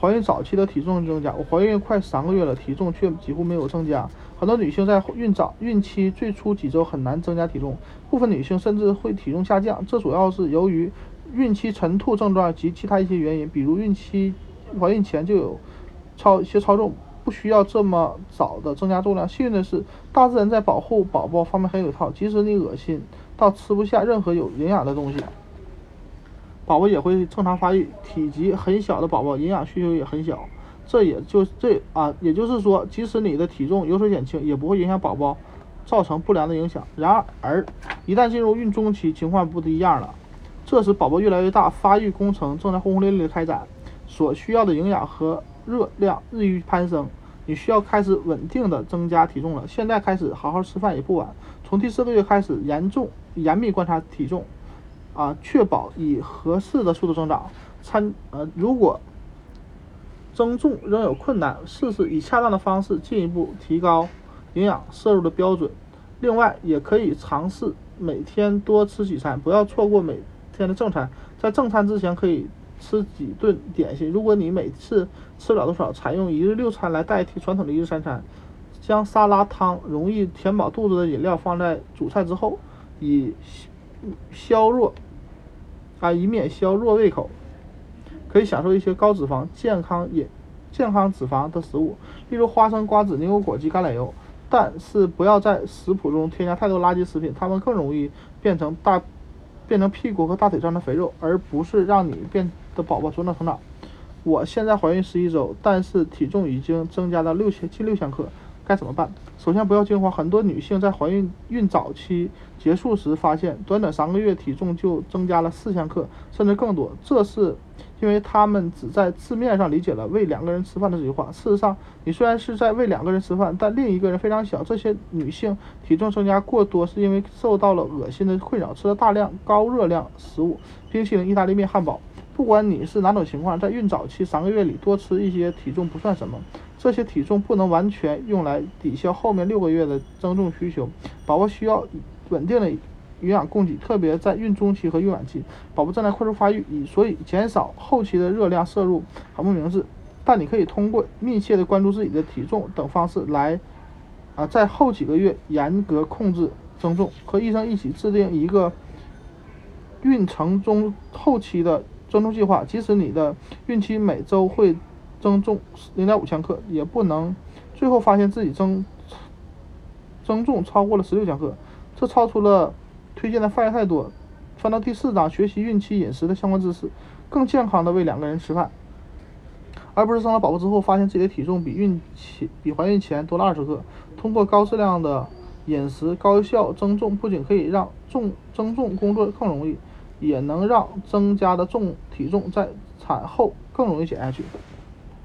怀孕早期的体重增加，我怀孕快三个月了，体重却几乎没有增加。很多女性在孕早孕期最初几周很难增加体重，部分女性甚至会体重下降。这主要是由于孕期晨吐症状及其他一些原因，比如孕期怀孕前就有超一些超重，不需要这么早的增加重量。幸运的是，大自然在保护宝宝方面很有一套，即使你恶心到吃不下任何有营养的东西。宝宝也会正常发育，体积很小的宝宝营养需求也很小，这也就这啊，也就是说，即使你的体重有所减轻，也不会影响宝宝，造成不良的影响。然而，一旦进入孕中期，情况不一样了，这时宝宝越来越大，发育工程正在轰轰烈烈的开展，所需要的营养和热量日益攀升，你需要开始稳定的增加体重了。现在开始好好吃饭也不晚，从第四个月开始严重严密观察体重。啊，确保以合适的速度增长。参呃，如果增重仍有困难，试试以恰当的方式进一步提高营养摄入的标准。另外，也可以尝试每天多吃几餐，不要错过每天的正餐。在正餐之前，可以吃几顿点心。如果你每次吃不了多少，采用一日六餐来代替传统的一日三餐。将沙拉、汤容易填饱肚子的饮料放在主菜之后，以消弱。啊，以免消弱胃口，可以享受一些高脂肪、健康饮、健康脂肪的食物，例如花生、瓜子、牛油果及橄榄油。但是不要在食谱中添加太多垃圾食品，它们更容易变成大、变成屁股和大腿上的肥肉，而不是让你变的宝宝茁壮成长。我现在怀孕十一周，但是体重已经增加到六千近六千克。该怎么办？首先不要惊慌，很多女性在怀孕孕早期结束时发现，短短三个月体重就增加了四千克，甚至更多。这是因为她们只在字面上理解了喂两个人吃饭的这句话。事实上，你虽然是在喂两个人吃饭，但另一个人非常小。这些女性体重增加过多，是因为受到了恶心的困扰，吃了大量高热量食物，冰淇淋、意大利面、汉堡。不管你是哪种情况，在孕早期三个月里多吃一些体重不算什么。这些体重不能完全用来抵消后面六个月的增重需求。宝宝需要稳定的营养供给，特别在孕中期和孕晚期，宝宝正在快速发育，以所以减少后期的热量摄入很不明智。但你可以通过密切的关注自己的体重等方式来啊，在后几个月严格控制增重，和医生一起制定一个孕程中后期的增重计划。即使你的孕期每周会。增重零点五千克，也不能最后发现自己增增重超过了十六千克，这超出了推荐的范围太多。翻到第四章，学习孕期饮食的相关知识，更健康的喂两个人吃饭，而不是生了宝宝之后发现自己的体重比孕期比怀孕前多了二十克。通过高质量的饮食高效增重，不仅可以让重增重工作更容易，也能让增加的重体重在产后更容易减下去。